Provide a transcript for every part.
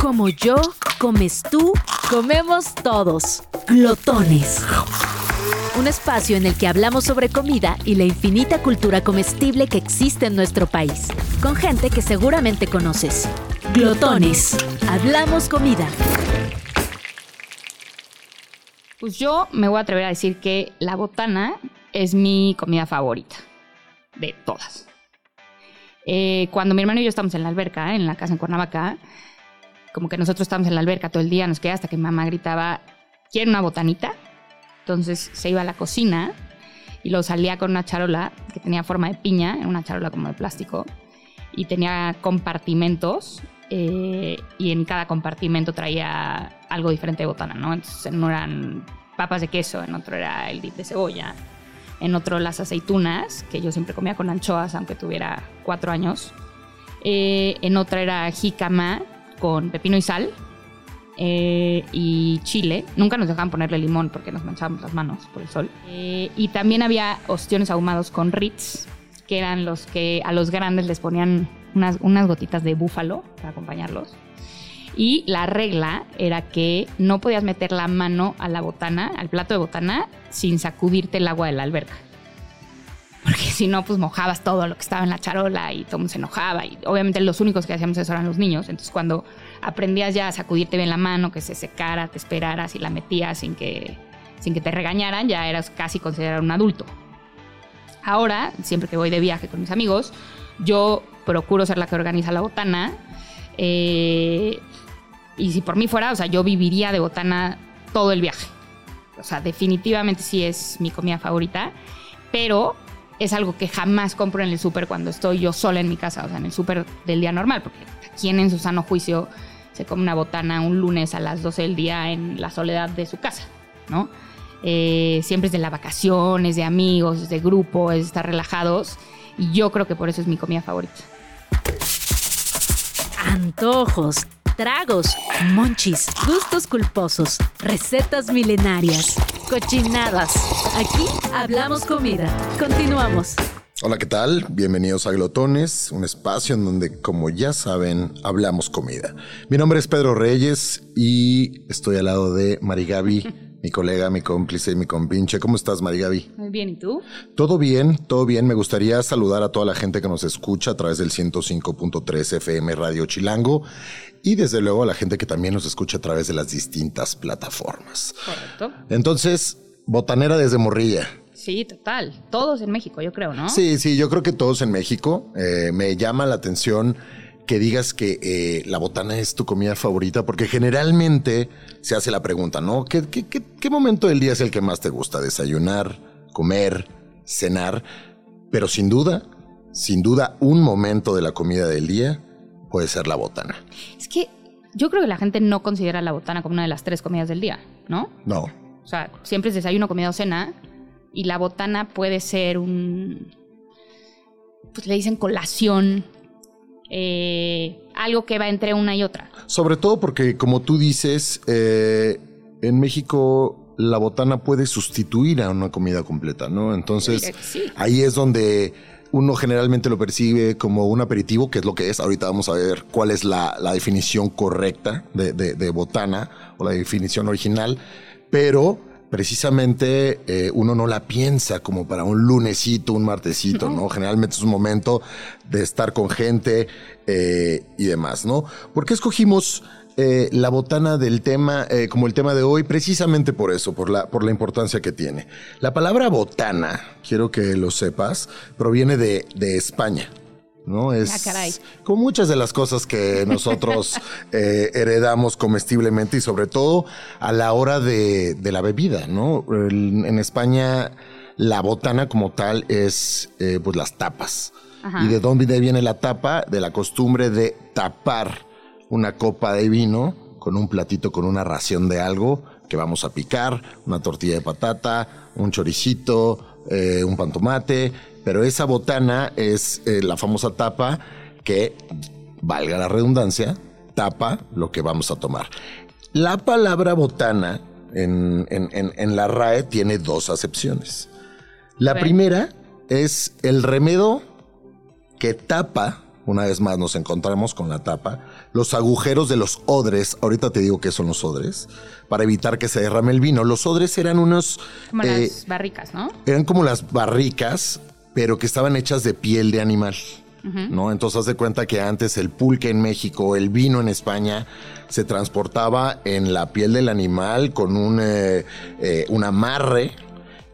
Como yo, comes tú, comemos todos. Glotones. Un espacio en el que hablamos sobre comida y la infinita cultura comestible que existe en nuestro país, con gente que seguramente conoces. Glotones. Hablamos comida. Pues yo me voy a atrever a decir que la botana es mi comida favorita. De todas. Eh, cuando mi hermano y yo estamos en la alberca, en la casa en Cuernavaca, como que nosotros estábamos en la alberca todo el día, nos quedaba hasta que mamá gritaba, ¿quiere una botanita? Entonces se iba a la cocina y lo salía con una charola que tenía forma de piña, una charola como de plástico, y tenía compartimentos eh, y en cada compartimento traía algo diferente de botana, ¿no? Entonces no eran papas de queso, en otro era el dip de cebolla, en otro las aceitunas, que yo siempre comía con anchoas, aunque tuviera cuatro años. Eh, en otra era jícama con pepino y sal eh, y chile. Nunca nos dejaban ponerle limón porque nos manchábamos las manos por el sol. Eh, y también había ostiones ahumados con Ritz, que eran los que a los grandes les ponían unas, unas gotitas de búfalo para acompañarlos. Y la regla era que no podías meter la mano a la botana, al plato de botana, sin sacudirte el agua de la alberca. Porque si no, pues mojabas todo lo que estaba en la charola y todo mundo se enojaba. Y obviamente los únicos que hacíamos eso eran los niños. Entonces cuando aprendías ya a sacudirte bien la mano, que se secara, te esperaras y la metías sin que, sin que te regañaran, ya eras casi considerado un adulto. Ahora, siempre que voy de viaje con mis amigos, yo procuro ser la que organiza la botana. Eh, y si por mí fuera, o sea, yo viviría de botana todo el viaje. O sea, definitivamente sí es mi comida favorita, pero es algo que jamás compro en el súper cuando estoy yo sola en mi casa, o sea, en el súper del día normal, porque quien en su sano juicio se come una botana un lunes a las 12 del día en la soledad de su casa, ¿no? Eh, siempre es de las vacaciones, de amigos, de grupo, es estar relajados, y yo creo que por eso es mi comida favorita. Antojos, tragos, monchis, gustos culposos, recetas milenarias, cochinadas. Aquí hablamos comida. Continuamos. Hola, ¿qué tal? Bienvenidos a Glotones, un espacio en donde, como ya saben, hablamos comida. Mi nombre es Pedro Reyes y estoy al lado de Marigaby mi colega, mi cómplice, mi compinche. ¿Cómo estás, Marigaby? Muy bien, ¿y tú? Todo bien, todo bien. Me gustaría saludar a toda la gente que nos escucha a través del 105.3 FM Radio Chilango y desde luego a la gente que también nos escucha a través de las distintas plataformas. Correcto. Entonces, botanera desde Morrilla. Sí, total. Todos en México, yo creo, ¿no? Sí, sí, yo creo que todos en México. Eh, me llama la atención que digas que eh, la botana es tu comida favorita, porque generalmente se hace la pregunta, ¿no? ¿Qué, qué, momento del día es el que más te gusta? ¿Desayunar, comer, cenar? Pero sin duda, sin duda, un momento de la comida del día puede ser la botana. Es que yo creo que la gente no considera la botana como una de las tres comidas del día, ¿no? No. O sea, siempre es desayuno, comida o cena, y la botana puede ser un... Pues le dicen colación, eh, algo que va entre una y otra. Sobre todo porque, como tú dices, eh, en México la botana puede sustituir a una comida completa, ¿no? Entonces, ahí es donde uno generalmente lo percibe como un aperitivo, que es lo que es. Ahorita vamos a ver cuál es la, definición correcta de, de, botana o la definición original, pero precisamente eh, uno no la piensa como para un lunesito, un martesito, ¿no? Generalmente es un momento de estar con gente eh, y demás, ¿no? ¿Por qué escogimos eh, la botana del tema como el tema de hoy? Precisamente por eso, por la, por la importancia que tiene. La palabra botana, quiero que lo sepas, proviene de, de España. ¿no? Es ah, con muchas de las cosas que nosotros eh, heredamos comestiblemente y sobre todo a la hora de, la bebida, ¿no? en España la botana como tal es eh, pues las tapas. ¿Y de dónde viene la tapa? De la costumbre de tapar una copa de vino con un platito con una ración de algo que vamos a picar, una tortilla de patata, un choricito, eh, un pan tomate, pero esa botana es eh, la famosa tapa que, valga la redundancia, tapa lo que vamos a tomar. La palabra botana en, la RAE tiene dos acepciones. La primera es el remedio que tapa una vez más nos encontramos con la tapa, los agujeros de los odres, ahorita te digo qué son los odres, para evitar que se derrame el vino. Los odres eran unos... Como las eh, barricas, ¿no? Eran como las barricas, pero que estaban hechas de piel de animal. ¿No? Entonces haz de cuenta que antes el pulque en México, el vino en España, se transportaba en la piel del animal con un, eh, eh, un amarre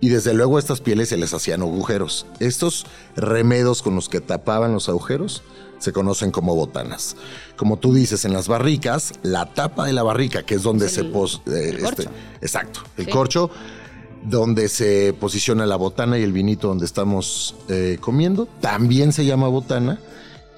y desde luego a estas pieles se les hacían agujeros. Estos remedos con los que tapaban los agujeros se conocen como botanas. Como tú dices, en las barricas, la tapa de la barrica, que es donde se... Pos, eh, este, exacto, el corcho, donde se posiciona la botana y el vinito donde estamos eh, comiendo, también se llama botana.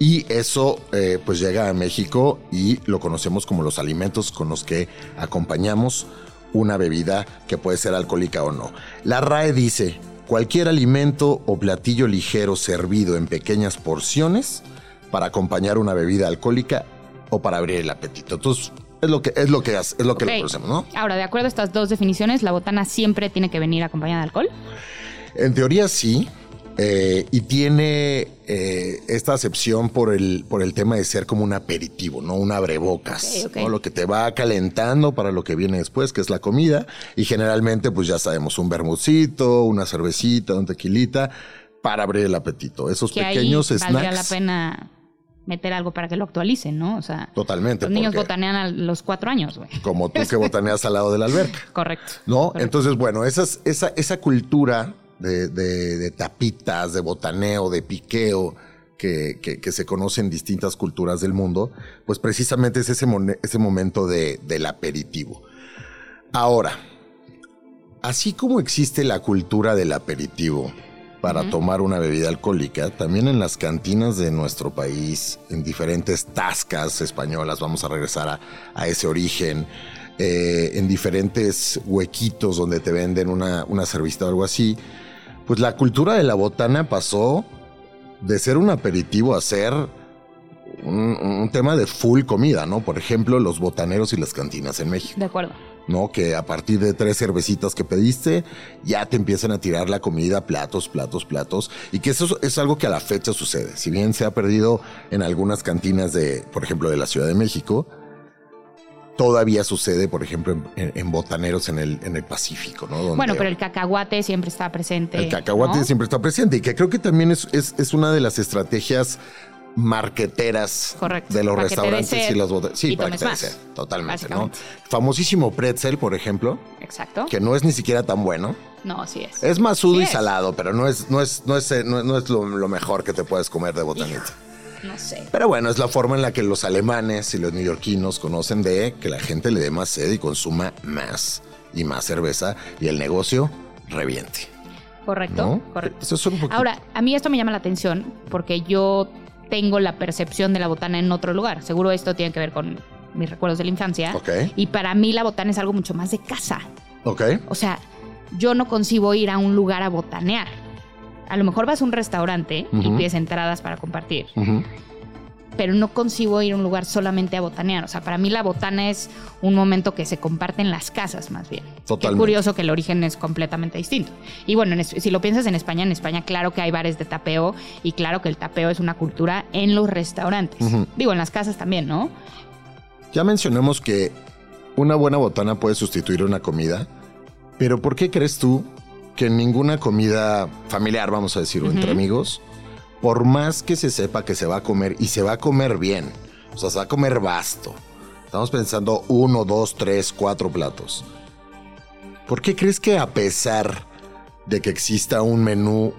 Y eso eh, pues llega a México y lo conocemos como los alimentos con los que acompañamos una bebida que puede ser alcohólica o no. La RAE dice, cualquier alimento o platillo ligero servido en pequeñas porciones para acompañar una bebida alcohólica o para abrir el apetito. Entonces, es lo que es lo que es, lo que conocemos, ¿no? Ahora, de acuerdo a estas dos definiciones, la botana siempre tiene que venir acompañada de alcohol. En teoría sí, eh, y tiene eh, esta acepción por el, por el tema de ser como un aperitivo, ¿no? Un abrebocas, ¿no? Lo que te va calentando para lo que viene después, que es la comida. Y generalmente, pues ya sabemos, un bermucito, una cervecita, un tequilita, para abrir el apetito. Esos pequeños ahí snacks. la pena meter algo para que lo actualicen, ¿no? O sea, totalmente. Los niños botanean a los cuatro años, güey. Como tú que botaneas al lado de la alberca. Correcto. ¿No? Entonces, bueno, esa, esa cultura de, tapitas, de botaneo, de piqueo, que, se conoce en distintas culturas del mundo, pues precisamente es ese, ese momento del aperitivo. Ahora, así como existe la cultura del aperitivo para tomar una bebida alcohólica, también en las cantinas de nuestro país, en diferentes tascas españolas, vamos a regresar a, ese origen, eh, en diferentes huequitos donde te venden una, una cerveza o algo así, pues la cultura de la botana pasó de ser un aperitivo a ser un, tema de full comida, ¿no? Por ejemplo, los botaneros y las cantinas en México. De acuerdo. ¿No? Que a partir de tres cervecitas que pediste, ya te empiezan a tirar la comida, platos, platos, platos. Y que eso es algo que a la fecha sucede. Si bien se ha perdido en algunas cantinas de, por ejemplo, de la Ciudad de México, todavía sucede, por ejemplo, en, botaneros en el, en el Pacífico, ¿no? bueno, pero el cacahuate siempre está presente. El cacahuate siempre está presente y que creo que también es, es, una de las estrategias marqueteras de los restaurantes y las botanas. Sí, para que te totalmente, ¿no? Famosísimo pretzel, por ejemplo. Exacto. Que no es ni siquiera tan bueno. No, sí es. Es más sudo y salado, pero no es, no es, no es, no es, lo, mejor que te puedes comer de botanita. No sé. Pero bueno, es la forma en la que los alemanes y los neoyorquinos conocen de que la gente le dé más sed y consuma más y más cerveza y el negocio reviente. Correcto, correcto. Ahora, a mí esto me llama la atención porque yo tengo la percepción de la botana en otro lugar. Seguro esto tiene que ver con mis recuerdos de la infancia. Y para mí la botana es algo mucho más de casa. Ok. O sea, yo no concibo ir a un lugar a botanear a lo mejor vas a un restaurante y pides entradas para compartir. Pero no concibo ir a un lugar solamente a botanear. O sea, para mí la botana es un momento que se comparte en las casas, más bien. Totalmente. Qué curioso que el origen es completamente distinto. Y bueno, si lo piensas en España, en España, claro que hay bares de tapeo y claro que el tapeo es una cultura en los restaurantes. Digo, en las casas también, ¿no? Ya mencionamos que una buena botana puede sustituir una comida, pero ¿por qué crees tú que ninguna comida familiar, vamos a decirlo, entre amigos, por más que se sepa que se va a comer y se va a comer bien, o sea, se va a comer vasto. Estamos pensando uno, dos, tres, cuatro platos. ¿Por qué crees que a pesar de que exista un menú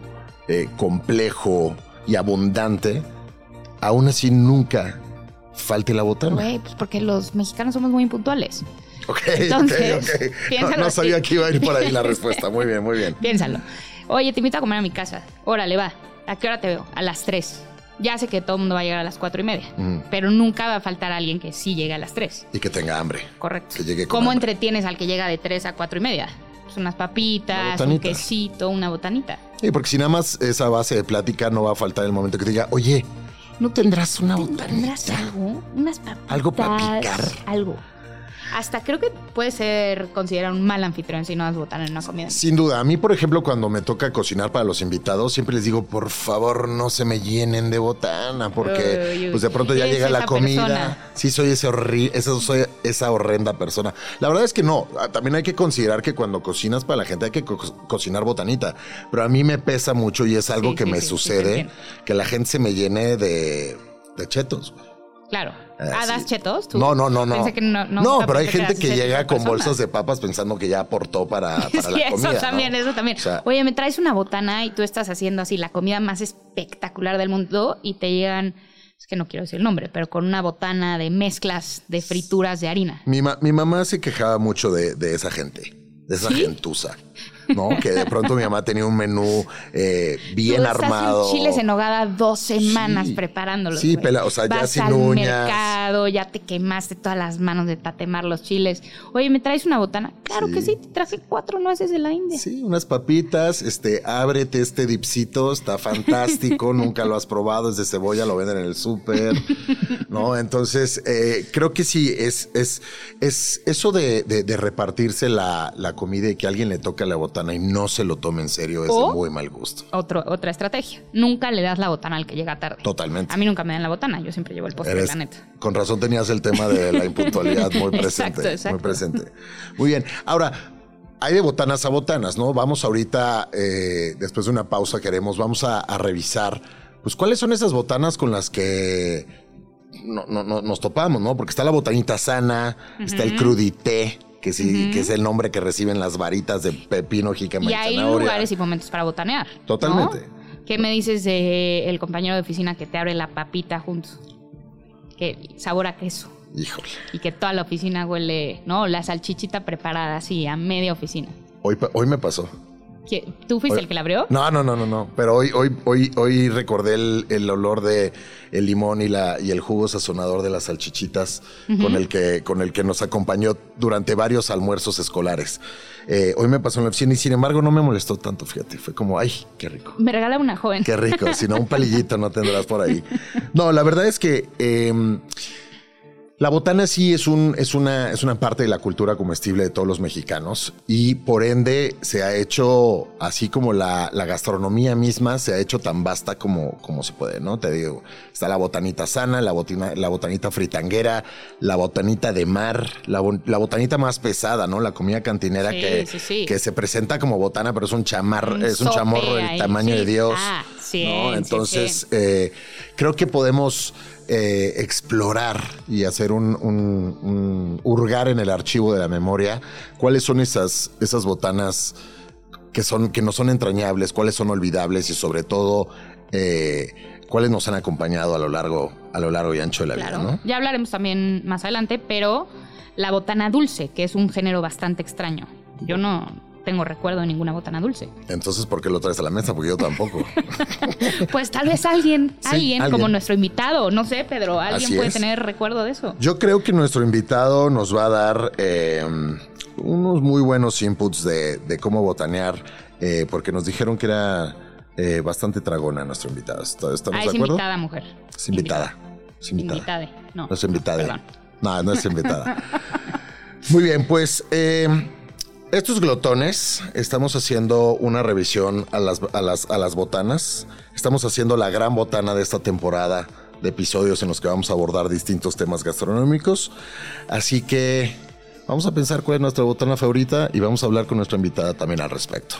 eh, complejo y abundante, aún así nunca falte la botana? pues porque los mexicanos somos muy impuntuales. Ok, Entonces, ok, No, sabía que iba a ir por ahí la respuesta. Muy bien, muy bien. Piénsalo. Oye, te invito a comer a mi casa. Órale, va. ¿A qué hora te veo? A las 3. Ya sé que todo el mundo va a llegar a las cuatro y media, pero nunca va a faltar alguien que sí llegue a las 3. Y que tenga hambre. Correcto. ¿Cómo entretienes al que llega de 3 a cuatro y media? Pues unas papitas, un quesito, una botanita. Sí, porque si nada más esa base de plática no va a faltar el momento que te diga, oye, ¿no tendrás una botanita? ¿Tendrás algo? Unas papitas. Algo para picar. Algo. Hasta creo que puede ser considerado un mal anfitrión si no das botana en una comida. Sin duda. A mí, por ejemplo, cuando me toca cocinar para los invitados, siempre les digo, por favor, no se me llenen de botana, porque pues de pronto ya llega la comida. Sí, soy ese esa, soy esa horrenda persona. La verdad es que no. Ah, también hay que considerar que cuando cocinas para la gente hay que cocinar botanita. Pero a mí me pesa mucho y es algo que me sucede, que la gente se me llene de, de chetos. Claro. Ah, ¿das chetos? No, no, no, no. no, pero hay gente que llega con bolsas de papas pensando que ya aportó para, para la comida. Eso también, eso también. Oye, me traes una botana y tú estás haciendo así la comida más espectacular del mundo y te llegan es que no quiero decir el nombre, pero con una botana de mezclas de frituras de harina. Mi, mi mamá se quejaba mucho de, de esa gente, de esa gentuza. ¿No? Que de pronto mi mamá tenía un menú eh, bien armado. En chiles en nogada dos semanas preparándolos. Sí, pela, o sea, ya sin al mercado, ya te quemaste todas las manos de tatemar los chiles. Oye, ¿me traes una botana? Claro que sí, te traje cuatro nueces de la India. Sí, unas papitas, este, ábrete este dipsito, está fantástico, nunca lo has probado, es de cebolla, lo venden en el súper, ¿no? Entonces, eh, creo que sí, es, es, es eso de, de, repartirse la, la comida y que a alguien le toque la botana y no se lo tome en serio es de muy mal gusto. Otro, otra estrategia. Nunca le das la botana al que llega tarde. Totalmente. A mí nunca me dan la botana, yo siempre llevo el postre, la neta. Con razón tenías el tema de la impuntualidad muy presente. exacto, Muy presente. Muy bien. Ahora, hay de botanas a botanas, ¿no? Vamos ahorita, eh, después de una pausa queremos, vamos a, revisar, pues, cuáles son esas botanas con las que no, nos topamos, ¿no? Porque está la botanita sana, está el crudité, que sí, que es el nombre que reciben las varitas de pepino, jícama y, y hay lugares y momentos para botanear. Totalmente. ¿Qué me dices de el compañero de oficina que te abre la papita juntos? Que sabor a queso. Híjole. Y que toda la oficina huele, ¿no? La salchichita preparada así, a media oficina. Hoy, hoy me pasó. ¿Tú fuiste el que la abrió? No, no, no, no, no. Pero hoy, hoy, hoy, hoy recordé el, olor de el limón y la y el jugo sazonador de las salchichitas con el que con el que nos acompañó durante varios almuerzos escolares. Eh, hoy me pasó en la oficina y sin embargo no me molestó tanto, fíjate. Fue como, ay, qué rico. Me regala una joven. Qué rico. si no, un palillito no tendrás por ahí. No, la verdad es que em, la botana sí es, un, es, una, es una parte de la cultura comestible de todos los mexicanos y por ende se ha hecho, así como la, gastronomía misma, se ha hecho tan vasta como, como se puede, ¿no? Te digo, está la botanita sana, la, la botanita fritanguera, la botanita de mar, la, botanita más pesada, ¿no? La comida cantinera que, que se presenta como botana, pero es un chamar, es un chamorro del tamaño de Dios. Ah, ¿no? Entonces, eh, creo que podemos eh, explorar y hacer un, hurgar en el archivo de la memoria cuáles son esas, esas botanas que, son, que no son entrañables, cuáles son olvidables y sobre todo eh, cuáles nos han acompañado a lo largo, a lo largo y ancho de la vida. Ya hablaremos también más adelante, pero la botana dulce, que es un género bastante extraño. Yo no, tengo recuerdo de ninguna botana dulce. Entonces, ¿por qué lo traes a la mesa? Porque yo tampoco. pues tal vez alguien, alguien, como nuestro invitado, no sé, Pedro, alguien puede tener recuerdo de eso. Yo creo que nuestro invitado nos va a dar eh, unos muy buenos inputs de, cómo botanear, eh, porque nos dijeron que era eh, bastante tragona nuestro invitado. ¿Estamos ah, es invitada, mujer. Es invitada. Es invitada. No. No es invitada. No, no es invitada. Muy bien, pues estos glotones, estamos haciendo una revisión a las, botanas. Estamos haciendo la gran botana de esta temporada de episodios en los que vamos a abordar distintos temas gastronómicos. Así que vamos a pensar cuál es nuestra botana favorita y vamos a hablar con nuestra invitada también al respecto.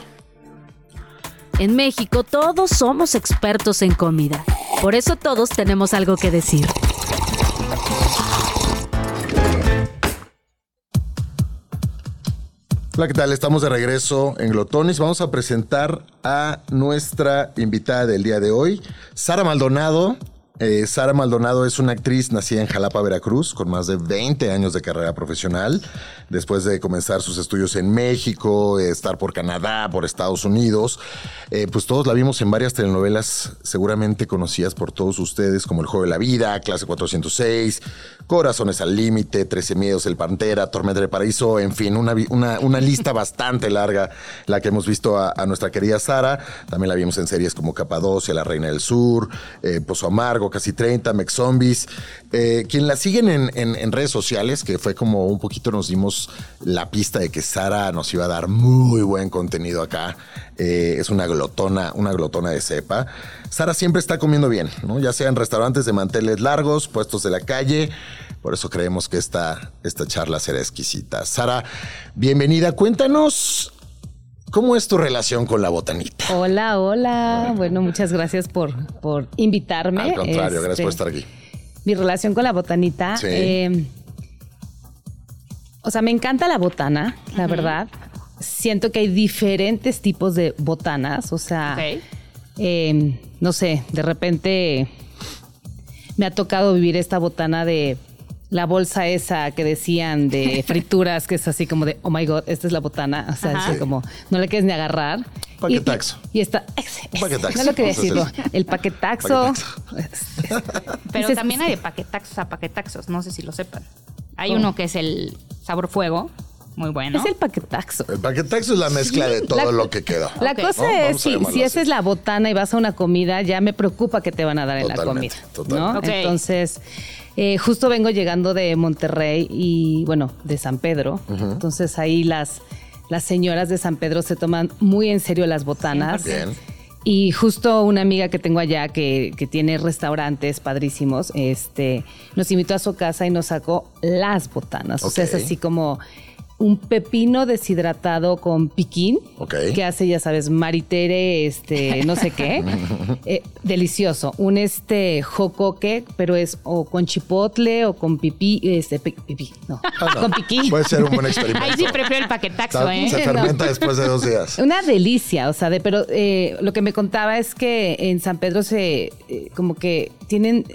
En México todos somos expertos en comida. Por eso todos tenemos algo que decir. Hola, ¿qué tal? Estamos de regreso en Glotones. Vamos a presentar a nuestra invitada del día de hoy, Sara Maldonado. Eh, Sara Maldonado es una actriz nacida en Jalapa, Veracruz, con más de 20 años de carrera profesional. Después de comenzar sus estudios en México, estar por Canadá, por Estados Unidos, eh, pues todos la vimos en varias telenovelas seguramente conocidas por todos ustedes, como El Juego de la Vida, Clase 406, Corazones al Límite, Trece Miedos, El Pantera, Tormenta de Paraíso, en fin, una, lista bastante larga la que hemos visto a, nuestra querida Sara. También la vimos en series como Capadocia, La Reina del Sur, eh, Pozo Amargo, Casi 30, Mex Zombies. Eh, quien la siguen en, redes sociales, que fue como un poquito nos dimos la pista de que Sara nos iba a dar muy buen contenido acá. Eh, es una glotona, una glotona de cepa. Sara siempre está comiendo bien, ¿no? Ya sea en restaurantes de manteles largos, puestos de la calle. Por eso creemos que esta, esta charla será exquisita. Sara, bienvenida. Cuéntanos ¿Cómo es tu relación con la botanita? Hola, hola. Bueno, muchas gracias por, por invitarme. Al contrario, gracias por este, estar aquí. Mi relación con la botanita. Eh, o sea, me encanta la botana, la verdad. Siento que hay diferentes tipos de botanas. O sea, eh, no sé, de repente me ha tocado vivir esta botana de la bolsa esa que decían de frituras, que es así como de, oh my god, esta es la botana. O sea, es como, no le quieres ni agarrar. Paquetaxo. Y, y está. paquetaxo. No lo quería decirlo. El paquetaxo. Pero también hay de paquetaxos a paquetaxos, no sé si lo sepan. Hay uno que es el sabor fuego, muy bueno. Es el paquetaxo. El paquetaxo es la mezcla de todo lo que queda. La cosa es, si, si esa es la botana y vas a una comida, ya me preocupa que te van a dar en la comida. Totalmente. Entonces, eh, justo vengo llegando de Monterrey y, bueno, de San Pedro. Entonces ahí las, las señoras de San Pedro se toman muy en serio las botanas. Bien. Y justo una amiga que tengo allá que, que, tiene restaurantes padrísimos, este, nos invitó a su casa y nos sacó las botanas. O sea, es así como un pepino deshidratado con piquín, que hace, ya sabes, maritere, este, no sé qué. Eh, delicioso. Un este jocoque, pero es o con chipotle o con pipí, este, pipí, no, ah, con piquín. Puede ser un buen experimento. Ahí sí prefiero el paquetaxo, ¿eh? Se fermenta después de dos días. Una delicia, o sea, de, pero eh, lo que me contaba es que en San Pedro se, eh, como que tienen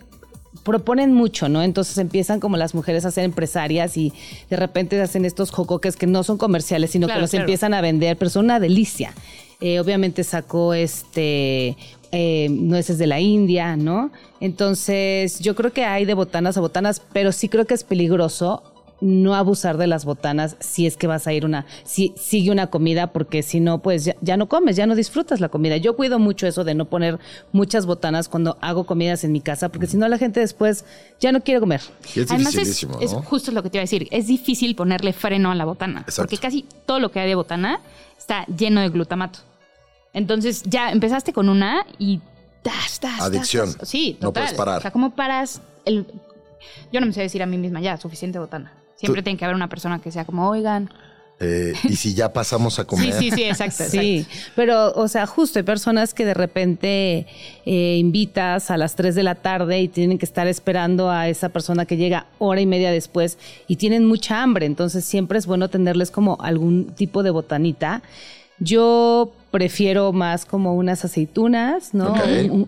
proponen mucho, ¿no? Entonces empiezan como las mujeres a ser empresarias y de repente hacen estos jocoques que no son comerciales, sino que los empiezan a vender, pero son una delicia. Eh, obviamente sacó este eh, nueces de la India, ¿no? Entonces yo creo que hay de botanas a botanas, pero sí creo que es peligroso no abusar de las botanas si es que vas a ir una, si sigue una comida, porque si no, pues ya, no comes, ya no disfrutas la comida. Yo cuido mucho eso de no poner muchas botanas cuando hago comidas en mi casa, porque si no la gente después ya no quiere comer. es Además es, es, justo lo que te iba a decir, es difícil ponerle freno a la botana, porque casi todo lo que hay de botana está lleno de glutamato. Entonces ya empezaste con una y das, das, Adicción. sí, total. No puedes parar. O sea, ¿cómo paras el... Yo no me sé decir a mí misma, ya, suficiente botana. Siempre tiene que haber una persona que sea como, oigan. Eh, y si ya pasamos a comer. Sí, sí, sí, exacto. sí, pero, o sea, justo hay personas que de repente eh, invitas a las 3 de la tarde y tienen que estar esperando a esa persona que llega hora y media después y tienen mucha hambre. Entonces, siempre es bueno tenerles como algún tipo de botanita. Yo prefiero más como unas aceitunas, ¿no?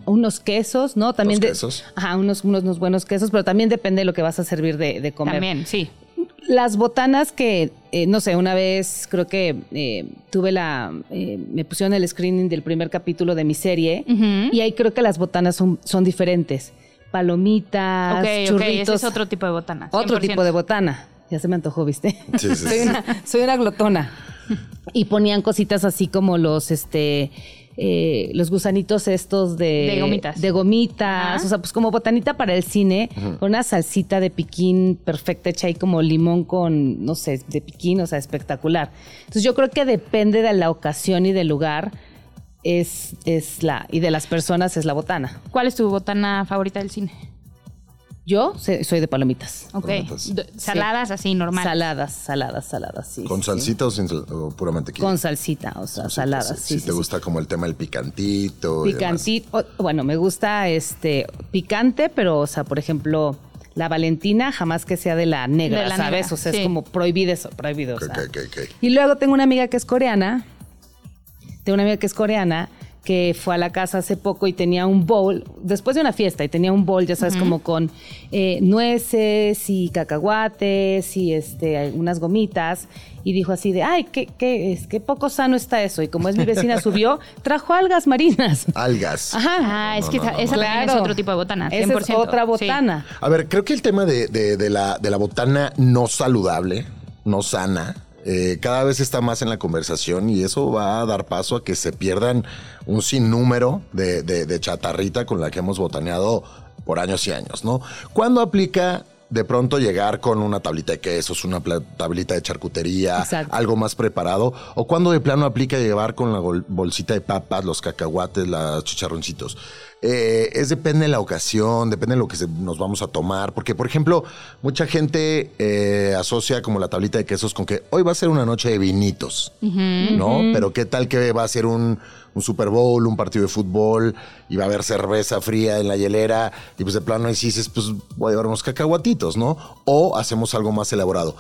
unos quesos, ¿no? También de, quesos. Ajá, unos, unos, buenos quesos, pero también depende de lo que vas a servir de, de comer. También, sí las botanas que, eh, no sé, una vez creo que eh, tuve la, eh, me pusieron el screening del primer capítulo de mi serie y ahí creo que las botanas son, son diferentes. Palomitas, churritos. Okay, ese es otro tipo de botana. Otro tipo de botana. Ya se me antojó, ¿viste? soy, una, soy una glotona. y ponían cositas así como los, este, eh, los gusanitos estos de, de gomitas. De gomitas o sea, pues como botanita para el cine, con una salsita de piquín perfecta hecha ahí como limón con, no sé, de piquín, o sea, espectacular. Entonces yo creo que depende de la ocasión y del lugar. Es, es la, y de las personas es la botana. ¿Cuál es tu botana favorita del cine? Yo soy de palomitas. Ok. Saladas así, normal. Saladas, saladas, saladas, sí. ¿Con salsita o, sin, o pura mantequilla? Con salsita, o sea, saladas, sí. Si te gusta como el tema del picantito. Picantito. Bueno, me gusta este picante, pero, o sea, por ejemplo, la Valentina jamás que sea de la negra, ¿sabes? O sea, es como prohibido eso, prohibido. o sea. Y luego tengo una amiga que es coreana. Tengo una amiga que es coreana que fue a la casa hace poco y tenía un bowl, después de una fiesta, y tenía un bowl, ya sabes, como con eh, nueces y cacahuates y este, algunas gomitas. Y dijo así de, ay, qué, qué, es, qué poco sano está eso. Y como es mi vecina, subió, trajo algas marinas. Algas. Ajá. Ah, es que esa, es otro tipo de botana. 100%. es otra botana. A ver, creo que el tema de, de, la, de la botana no saludable, no sana, eh, cada vez está más en la conversación y eso va a dar paso a que se pierdan un sinnúmero de, de, chatarrita con la que hemos botaneado por años y años, ¿no? ¿Cuándo aplica de pronto llegar con una tablita de quesos, una tablita de charcutería, algo más preparado, o cuando de plano aplica llevar con la bolsita de papas, los cacahuates, los chicharroncitos. Eh, es depende de la ocasión, depende de lo que nos vamos a tomar, porque por ejemplo, mucha gente eh, asocia como la tablita de quesos con que hoy va a ser una noche de vinitos, ¿no? Pero qué tal que va a ser un, un Super Bowl, un partido de fútbol, y va a haber cerveza fría en la hielera, y pues de plano ahí sí dices, pues voy a llevar unos cacahuatitos, ¿no? O hacemos algo más elaborado.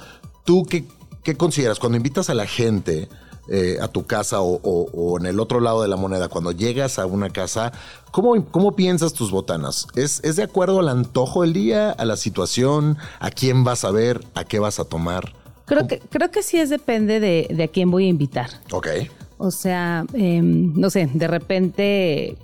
¿Tú qué, qué consideras cuando invitas a la gente eh, a tu casa o, en el otro lado de la moneda, cuando llegas a una casa, ¿cómo, cómo piensas tus botanas? ¿Es, ¿Es de acuerdo al antojo del día, a la situación, a quién vas a ver, a qué vas a tomar? Creo que, creo que sí es depende de, de a quién voy a invitar. Ok. O sea, em, no sé, de repente,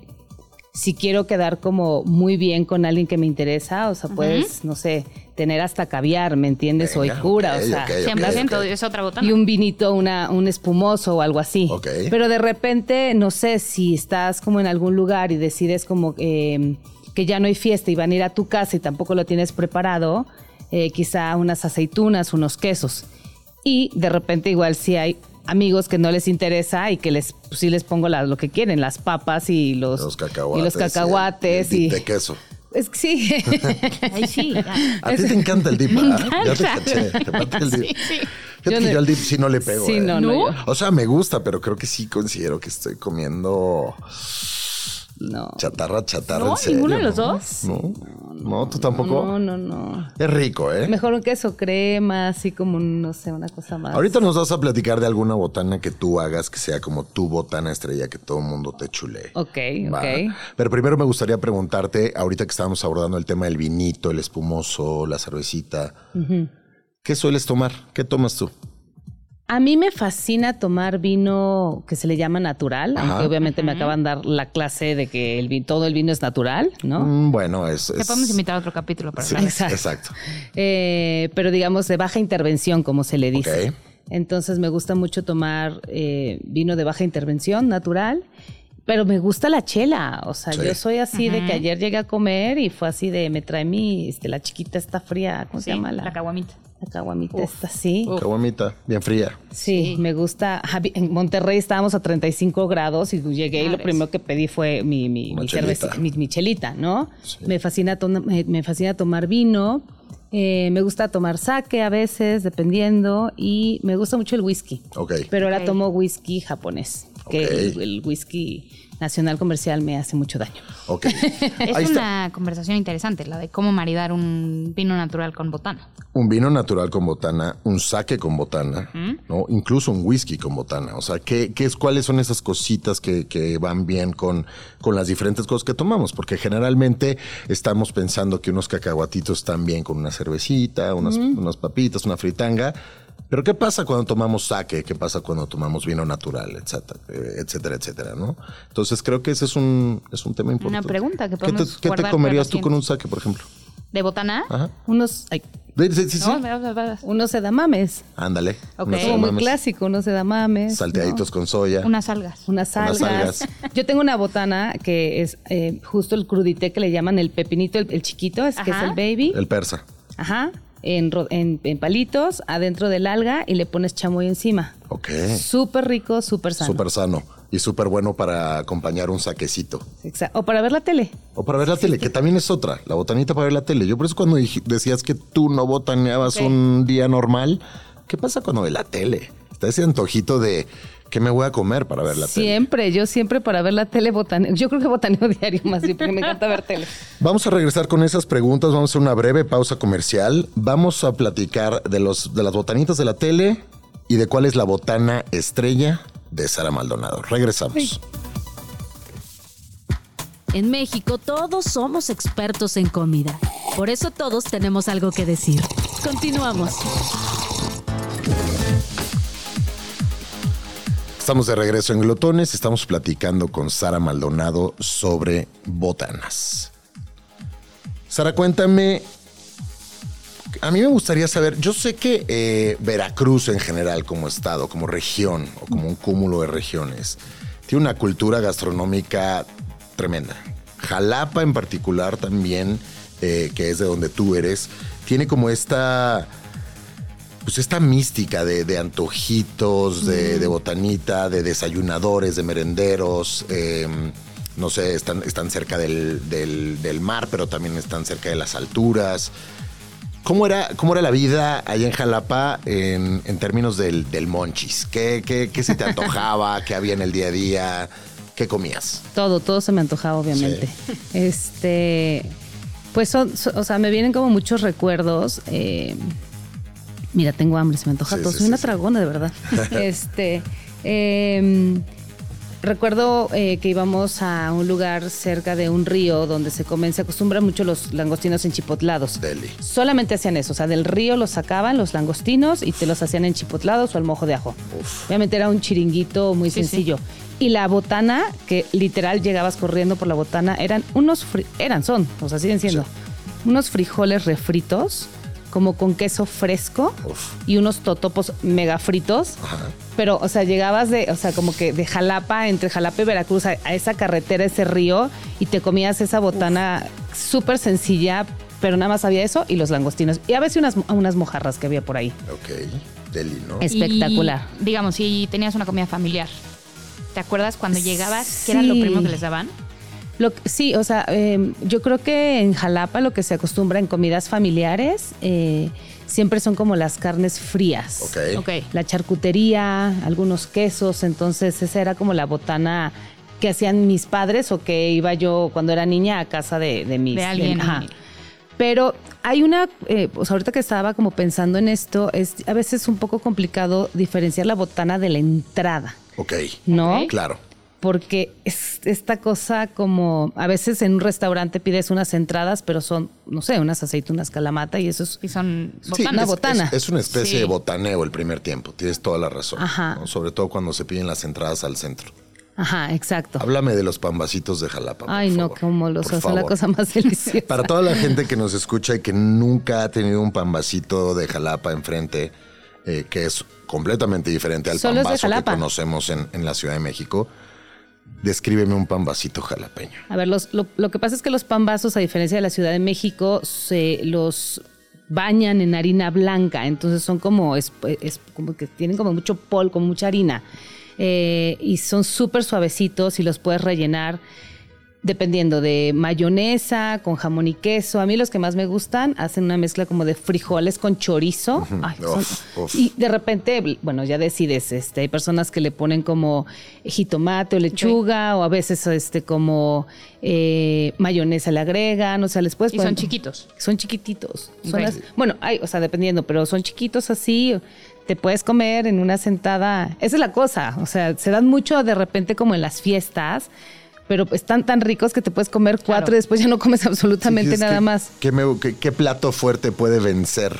si quiero quedar como muy bien con alguien que me interesa, o sea, puedes, no sé, tener hasta caviar, ¿me entiendes? Soy cura, o sea, es otra botana. Y un vinito, una, un espumoso o algo así. Pero de repente, no sé, si estás como en algún lugar y decides como em, que ya no hay fiesta y van a ir a tu casa y tampoco lo tienes preparado, eh, quizá unas aceitunas, unos quesos. Y de repente igual si hay amigos que no les interesa y que les pues, sí les pongo lo que quieren, las papas y los, los cacahuates. Y los cacahuates y, de queso. Es que sí. Ay, sí. A ti te encanta el dip, ¿ah? Ya te caché. Te mata el dip. Sí, sí. Fíjate yo que yo al dip sí no le pego. Sí, ¿eh? no, no. O sea, me gusta, pero creo que sí considero que estoy comiendo no. Chatarra, chatarra. ¿No? ¿Ninguno de los dos? No. No, tú tampoco. No, no, no. Es rico, ¿eh? Mejor un queso crema, así como, no sé, una cosa más. Ahorita nos vas a platicar de alguna botana que tú hagas que sea como tu botana estrella, que todo el mundo te chule. Ok, ok. Pero primero me gustaría preguntarte, ahorita que estábamos abordando el tema del vinito, el espumoso, la cervecita, ¿qué sueles tomar? ¿Qué tomas tú? A mí me fascina tomar vino que se le llama natural, aunque obviamente me acaban de dar la clase de que el todo el vino es natural, ¿no? Mm, bueno, es, Te podemos invitar a otro capítulo para sí, Exacto. Eh, pero digamos de baja intervención, como se le dice. Entonces me gusta mucho tomar eh, vino de baja intervención, natural. Pero me gusta la chela, o sea, yo soy así de que ayer llegué a comer y fue así de me trae mi, este, la chiquita está fría, ¿cómo se llama? La, la caguamita. La caguamita está así. Caguamita, bien fría. Sí, me gusta. En Monterrey estábamos a 35 grados y llegué y lo primero que pedí fue mi, mi, mi cerveza, mi, chelita, ¿no? Me, fascina me, fascina tomar vino. Eh, me gusta tomar sake a veces, dependiendo, y me gusta mucho el whisky. Ok. Pero ahora tomo whisky japonés, que el, whisky nacional comercial me hace mucho daño. Ok. es una conversación interesante, la de cómo maridar un vino natural con botana. Un vino natural con botana, un sake con botana, ¿no? Incluso un whisky con botana. O sea, ¿qué, es, ¿cuáles son esas cositas que, van bien con, con las diferentes cosas que tomamos? Porque generalmente estamos pensando que unos cacahuatitos están bien con una cervecita, unas, unas papitas, una fritanga pero ¿qué pasa cuando tomamos sake? ¿Qué pasa cuando tomamos vino natural, etcétera, etcétera, etcétera, ¿no? Entonces creo que ese es un, es un tema importante. Una pregunta que podemos ¿Qué te, ¿qué te comerías tú con un sake, por ejemplo? ¿De botana? Ajá. Unos... Ay. Sí, sí, sí. unos edamames. Ándale. Okay. Como muy clásico, unos edamames. Salteaditos con soya. Unas algas. Unas algas. Yo tengo una botana que es eh, justo el crudité que le llaman el pepinito, el, chiquito, es que es el baby. El persa. Ajá en, en, palitos adentro del alga y le pones chamoy encima. Ok. Súper rico, súper sano. Súper sano. Y súper bueno para acompañar un saquecito. Exacto. O para ver la tele. O para ver la tele, que también es otra. La botanita para ver la tele. Yo por eso cuando decías que tú no botaneabas un día normal, ¿qué pasa cuando ve la tele? Está ese antojito de ¿Qué me voy a comer para ver la tele? Siempre, yo siempre para ver la tele botaneo. Yo creo que botaneo diario más bien, porque me encanta ver tele. Vamos a regresar con esas preguntas, vamos a hacer una breve pausa comercial. Vamos a platicar de, los, de las botanitas de la tele y de cuál es la botana estrella de Sara Maldonado. Regresamos. En México todos somos expertos en comida. Por eso todos tenemos algo que decir. Continuamos. Estamos de regreso en Glotones, estamos platicando con Sara Maldonado sobre botanas. Sara, cuéntame, a mí me gustaría saber, yo sé que eh, Veracruz en general como estado, como región o como un cúmulo de regiones, tiene una cultura gastronómica tremenda, Jalapa en particular también, eh, que es de donde tú eres, tiene como esta pues esta mística de, antojitos, de, botanita, de desayunadores, de merenderos. Em, no sé, están, están cerca del, mar, pero también están cerca de las alturas. ¿Cómo era, cómo era la vida allá en Jalapa en, términos del, monchis? ¿Qué, qué, se te antojaba? ¿Qué había en el día a día? ¿Qué comías? Todo, todo se me antojaba, obviamente. Este, pues son, o sea, me vienen como muchos recuerdos. Eh, Mira, tengo hambre, se me antoja todo. Soy una tragona, de verdad. este. Em, recuerdo eh, que íbamos a un lugar cerca de un río donde se comen, se acostumbran mucho los langostinos enchipotlados. Deli. Solamente hacían eso, o sea, del río los sacaban los langostinos y te los hacían enchipotlados o al mojo de ajo. Obviamente era un chiringuito muy sencillo. Y la botana, que literal llegabas corriendo por la botana, eran unos, eran, son, o sea, siguen siendo, unos frijoles refritos como con queso fresco y unos totopos mega fritos. Pero, o sea, llegabas de, o sea, como que de Jalapa, entre Jalapa y Veracruz, a, esa carretera, ese río, y te comías esa botana súper sencilla, pero nada más había eso y los langostinos. Y a veces unas, unas mojarras que había por ahí. Ok, deli, ¿no? Espectacular. digamos, si tenías una comida familiar, ¿te acuerdas cuando llegabas? ¿Qué era lo primero que les daban? Sí, o sea, em, yo creo que en Jalapa lo que se acostumbra en comidas familiares eh, siempre son como las carnes frías. Okay. La charcutería, algunos quesos, entonces esa era como la botana que hacían mis padres o que iba yo cuando era niña a casa de, de mis... De alguien. Pero hay una, eh, pues ahorita que estaba como pensando en esto, es a veces un poco complicado diferenciar la botana de la entrada. Ok. ¿No? Claro porque es esta cosa como a veces en un restaurante pides unas entradas, pero son, no sé, unas aceitunas calamata y eso es y son una botana. Es, una especie de botaneo el primer tiempo, tienes toda la razón. Sobre todo cuando se piden las entradas al centro. Ajá, exacto. Háblame de los pambacitos de Jalapa. Ay, no, como los son la cosa más deliciosa. Para toda la gente que nos escucha y que nunca ha tenido un pambacito de Jalapa enfrente, eh, que es completamente diferente al pambazo que conocemos en, en la Ciudad de México Descríbeme un pambacito jalapeño. A ver, lo, que pasa es que los pambazos, a diferencia de la Ciudad de México, se los bañan en harina blanca, entonces son como, es, como que tienen como mucho pol, como mucha harina. Eh, y son súper suavecitos y los puedes rellenar dependiendo de mayonesa, con jamón y queso. A mí los que más me gustan hacen una mezcla como de frijoles con chorizo. Y de repente, bueno, ya decides, este, hay personas que le ponen como jitomate o lechuga o a veces este como eh, mayonesa le agregan, o sea, les puedes Y son chiquitos. Son chiquititos. bueno, hay, o sea, dependiendo, pero son chiquitos así te puedes comer en una sentada. Esa es la cosa. O sea, se dan mucho de repente como en las fiestas pero están tan ricos que te puedes comer cuatro y después ya no comes absolutamente nada más. ¿qué, plato fuerte puede vencer?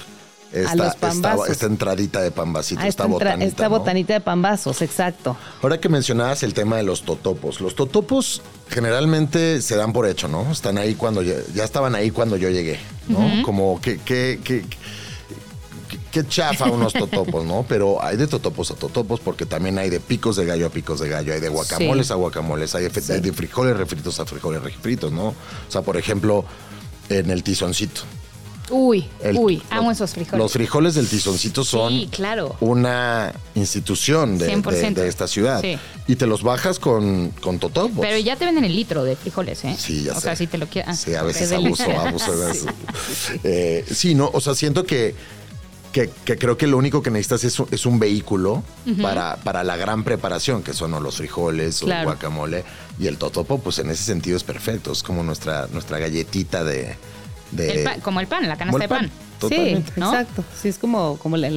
Esta, esta, entradita de pambacitos, ah, esta, botanita. Esta botanita de pambazos, exacto. Ahora que mencionabas el tema de los totopos, los totopos generalmente se dan por hecho, ¿no? Están ahí cuando ya, estaban ahí cuando yo llegué, ¿no? Como que, que, que qué chafa unos totopos, ¿no? Pero hay de totopos a totopos porque también hay de picos de gallo a picos de gallo, hay de guacamoles a guacamoles, hay de, frijoles refritos a frijoles refritos, ¿no? O sea, por ejemplo, en el tizoncito. Uy, uy, amo esos frijoles. Los frijoles del tizoncito son claro. una institución de, esta ciudad. Y te los bajas con, con totopos. Pero ya te venden el litro de frijoles, ¿eh? Sí, ya o sea, si te lo quieres. Sí, a veces abuso, abuso de eso. Eh, sí, no, o sea, siento que que, creo que lo único que necesitas es, un vehículo para, para la gran preparación, que son los frijoles, el guacamole y el totopo, pues en ese sentido es perfecto, es como nuestra, nuestra galletita de... como el pan, la canasta de pan. Sí, exacto. Sí, es como, como la,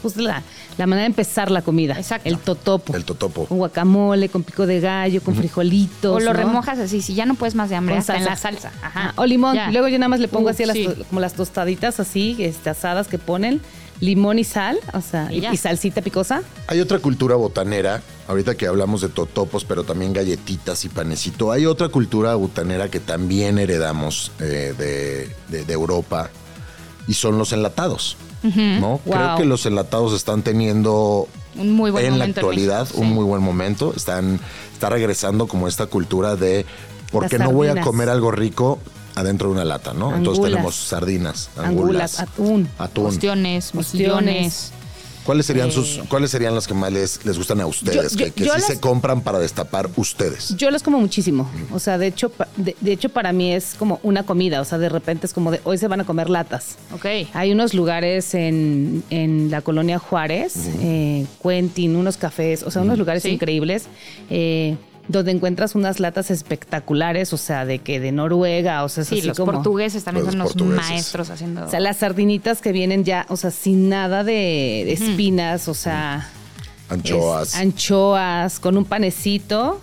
justo la, manera de empezar la comida. Exacto. El totopo. El totopo. Con guacamole, con pico de gallo, con frijolitos. O lo remojas así, si ya no puedes más de hambre, hasta en la salsa. Ajá. o limón. Luego yo nada más le pongo así las, como las tostaditas así, este, asadas que ponen limón y sal, o sea, y, salsita picosa. Hay otra cultura botanera, ahorita que hablamos de totopos, pero también galletitas y panecito. Hay otra cultura botanera que también heredamos eh, de, Europa y son los enlatados. ¿no? Creo que los enlatados están teniendo un muy buen en la actualidad un muy buen momento. Están, está regresando como esta cultura de Porque no voy a comer algo rico adentro de una lata, ¿no? Entonces tenemos sardinas, angulas, atún, atún, ostiones, mejillones. ¿Cuáles serían sus, eh, cuáles serían las que más les, gustan a ustedes? que, sí se compran para destapar ustedes. Yo las como muchísimo. O sea, de hecho, de, hecho, para mí es como una comida. O sea, de repente es como de hoy se van a comer latas. Ok. Hay unos lugares en, la colonia Juárez, eh, Quentin, unos cafés, o sea, unos lugares increíbles. Eh, donde encuentras unas latas espectaculares, o sea, de que de Noruega, o sea, sí, los portugueses también son los maestros haciendo. O sea, las sardinitas que vienen ya, o sea, sin nada de, espinas, o sea, anchoas, anchoas con un panecito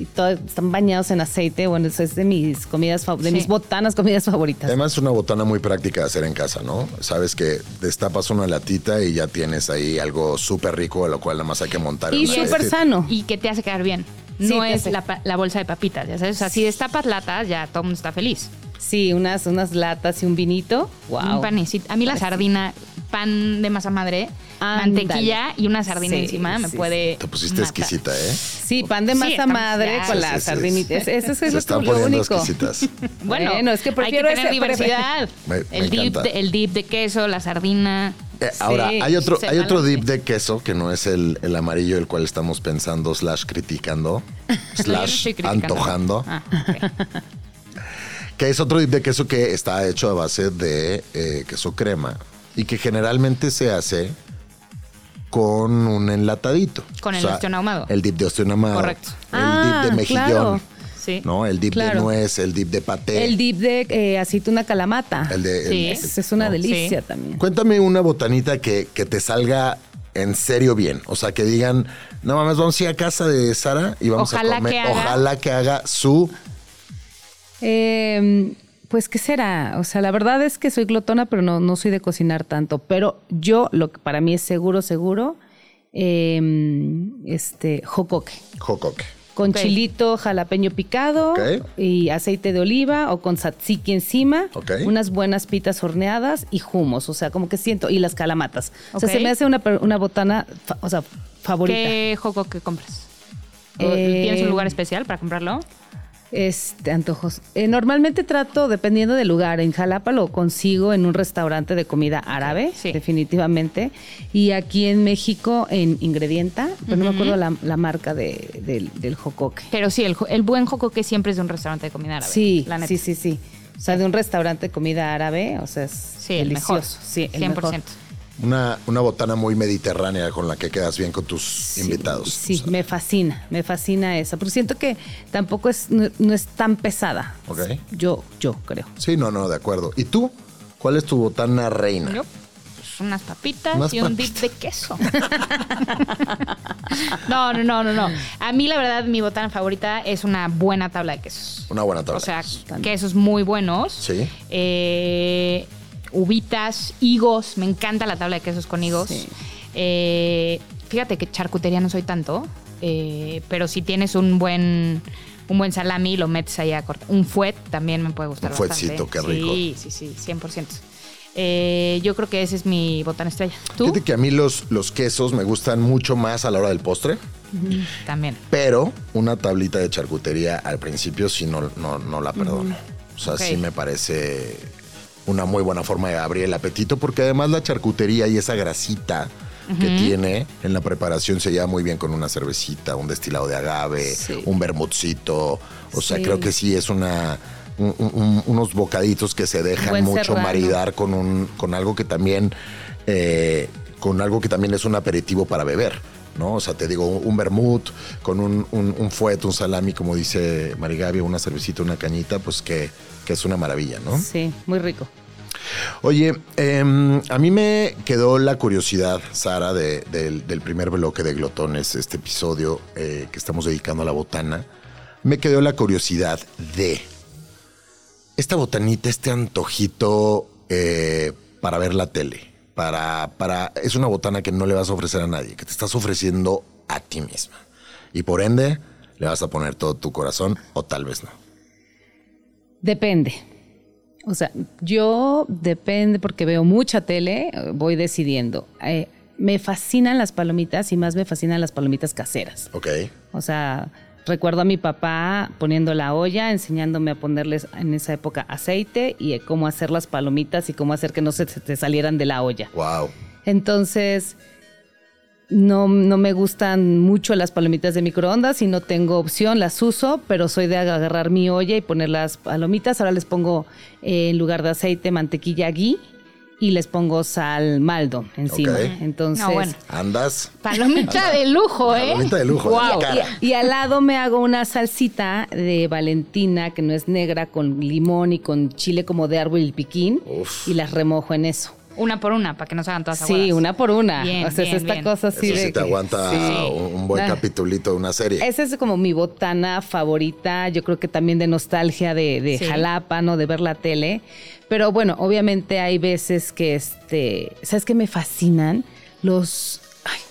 y todo, están bañados en aceite. Bueno, eso es de mis comidas, de mis botanas, comidas favoritas. Además, es una botana muy práctica de hacer en casa, ¿no? Sabes que destapas una latita y ya tienes ahí algo súper rico, a lo cual nada más hay que montar. Y súper sano. Y que te hace quedar bien no es la, bolsa de papitas, ya sabes. O sea, si destapas latas, ya todo el mundo está feliz. Sí, unas, unas latas y un vinito. Wow. Un panecito. A mí la sardina, pan de masa madre, mantequilla y una sardina encima me puede. Te pusiste exquisita, ¿eh? Sí, pan de masa madre con la sardinita. Eso es, están lo único. exquisitas. bueno, es que prefiero hay que tener diversidad. el, dip el dip de queso, la sardina. Eh, ahora, hay otro, hay otro dip de queso que no es el, amarillo el cual estamos pensando, slash criticando, slash antojando. Ah, que es otro dip de queso que está hecho a base de eh, queso crema y que generalmente se hace con un enlatadito. Con el ostión ahumado. El dip de ostión ahumado. Correcto. El dip de ah, mejillón. ¿no? El dip de nuez, el dip de paté. El dip de eh, aceituna calamata. El de, sí. es, una delicia también. Cuéntame una botanita que, que, te salga en serio bien. O sea, que digan, no mames, vamos a ir a casa de Sara y vamos a comer. Ojalá que haga su... Eh, pues, ¿qué será? O sea, la verdad es que soy glotona, pero no, no soy de cocinar tanto. Pero yo, lo que para mí es seguro, seguro, eh, este, jocoque. Jocoque con chilito jalapeño picado y aceite de oliva o con tzatziki encima, unas buenas pitas horneadas y humos, o sea, como que siento, y las calamatas. O sea, se me hace una, una botana, o sea, favorita. ¿Qué joco que compras? ¿Tienes un lugar especial para comprarlo? Este, antojos. Eh, normalmente trato, dependiendo del lugar, en Jalapa lo consigo en un restaurante de comida árabe, definitivamente. Y aquí en México en Ingredienta, pero no me acuerdo la, marca del, del, jocoque. Pero sí, el, buen jocoque siempre es de un restaurante de comida árabe. Sí, sí, sí, sí. O sea, de un restaurante de comida árabe, o sea, es delicioso. Sí, el 100%. Mejor. Una, una botana muy mediterránea con la que quedas bien con tus invitados. Sí, me fascina, me fascina esa. Porque siento que tampoco es, no, es tan pesada. Ok. Yo, yo creo. Sí, no, no, de acuerdo. ¿Y tú? ¿Cuál es tu botana reina? Yo, pues unas papitas y un dip de queso. no, no, no, no, no. A mí, la verdad, mi botana favorita es una buena tabla de quesos. Una buena tabla. O sea, quesos muy buenos. Sí. Eh uvitas, higos. Me encanta la tabla de quesos con higos. Eh, fíjate que charcutería no soy tanto, eh, pero si tienes un buen un buen salami lo metes ahí a cortar. Un fuet también me puede gustar. Un fuetcito, qué rico. Sí, sí, sí, 100%. Eh, yo creo que ese es mi botán estrella. ¿Tú? Fíjate que a mí los, los quesos me gustan mucho más a la hora del postre. También. Pero una tablita de charcutería al principio sí no, no, la perdono. O sea, sí me parece una muy buena forma de abrir el apetito, porque además la charcutería y esa grasita que tiene en la preparación se lleva muy bien con una cervecita, un destilado de agave, un bermudcito. O sea, creo que sí es una unos bocaditos que se dejan mucho maridar con un con algo que también eh, con algo que también es un aperitivo para beber. ¿No? O sea, te digo, un vermut con un, un, un fuet, un salami, como dice Marigabi, una cervecita, una cañita, pues que, que es una maravilla, ¿no? Sí, muy rico. Oye, em, a mí me quedó la curiosidad, Sara, del primer bloque de Glotones, este episodio eh, que estamos dedicando a la botana. Me quedó la curiosidad de esta botanita, este antojito eh, para ver la tele. Para, para, es una botana que no le vas a ofrecer a nadie, que te estás ofreciendo a ti misma. Y por ende, le vas a poner todo tu corazón o tal vez no. Depende. O sea, yo depende porque veo mucha tele, voy decidiendo. Eh, me fascinan las palomitas y más me fascinan las palomitas caseras. Ok. O sea, recuerdo a mi papá poniendo la olla, enseñándome a ponerles en esa época aceite y cómo hacer las palomitas y cómo hacer que no se te salieran de la olla. Wow. Entonces, no, no me gustan mucho las palomitas de microondas y no tengo opción, las uso, pero soy de agarrar mi olla y poner las palomitas. Ahora les pongo eh, en lugar de aceite mantequilla ghee y les pongo sal maldo encima. Entonces, andas. Palomita de lujo, ¿eh? Palomita de lujo. Wow. Y, al lado me hago una salsita de Valentina que no es negra con limón y con chile como de árbol y piquín y las remojo en eso. Una por una, para que no se hagan todas Sí, una por una. o sea, es esta cosa así Eso sí te aguanta un buen capitulito de una serie. Esa es como mi botana favorita. Yo creo que también de nostalgia de, de Jalapa, ¿no? De ver la tele. Pero bueno, obviamente hay veces que, este, ¿sabes qué me fascinan? Los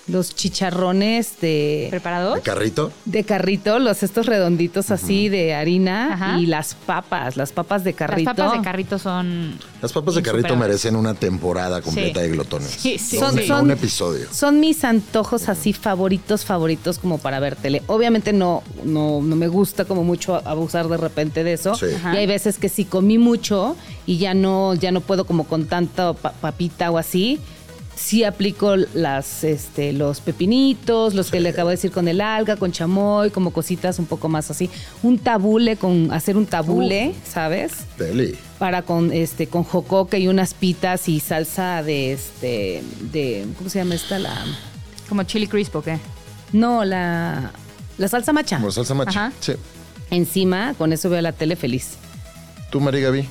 los chicharrones de... ¿Preparados? ¿De carrito? De carrito, los estos redonditos así de harina y las papas, las papas de carrito. Las papas de carrito son... Las papas de carrito merecen una temporada completa de glotones. Sí, sí. Son, un episodio. Son mis antojos así favoritos, favoritos como para ver tele. Obviamente no, no, no me gusta como mucho abusar de repente de eso. Y hay veces que si comí mucho y ya no, ya no puedo como con tanta papita o así sí aplico las, este, los pepinitos, los que le acabo de decir con el alga, con chamoy, como cositas un poco más así. Un tabule, con hacer un tabule, ¿sabes? Deli. Para con este, con jocoque y unas pitas y salsa de este, de, ¿cómo se llama esta? La. Como chili crisp o qué? No, la, la salsa macha. Como salsa macha. Sí. Encima, con eso veo la tele feliz. ¿Tú, María Gaby?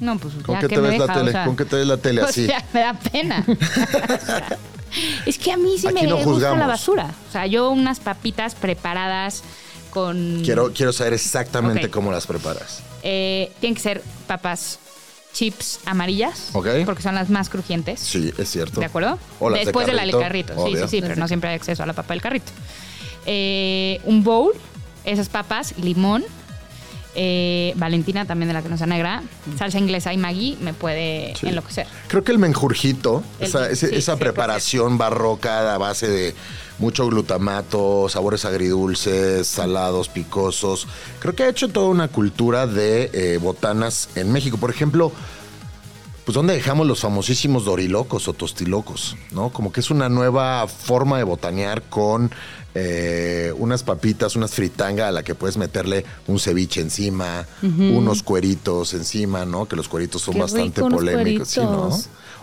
No, pues ¿Con qué te ves la tele? ¿Con qué te ves la tele así? O sea, me da pena. es que a mí sí me gusta la basura. O sea, yo unas papitas preparadas con... Quiero, quiero saber exactamente cómo las preparas. Eh, tienen que ser papas chips amarillas. Ok. Porque son las más crujientes. Sí, es cierto. ¿De acuerdo? O las Después de, la del carrito. Sí, sí, sí, pero no siempre hay acceso a la papa del carrito. Eh, un bowl, esas papas, limón, eh, Valentina, también de la que no sea negra, salsa inglesa y Maggi me puede enloquecer. Creo que el menjurjito, esa, preparación barroca a base de mucho glutamato, sabores agridulces, salados, picosos, creo que ha hecho toda una cultura de eh, botanas en México. Por ejemplo, pues ¿dónde dejamos los famosísimos dorilocos o tostilocos? ¿No? Como que es una nueva forma de botanear con eh, unas papitas, unas fritanga a la que puedes meterle un ceviche encima, unos cueritos encima, ¿no? Que los cueritos son bastante polémicos, ¿sí, no?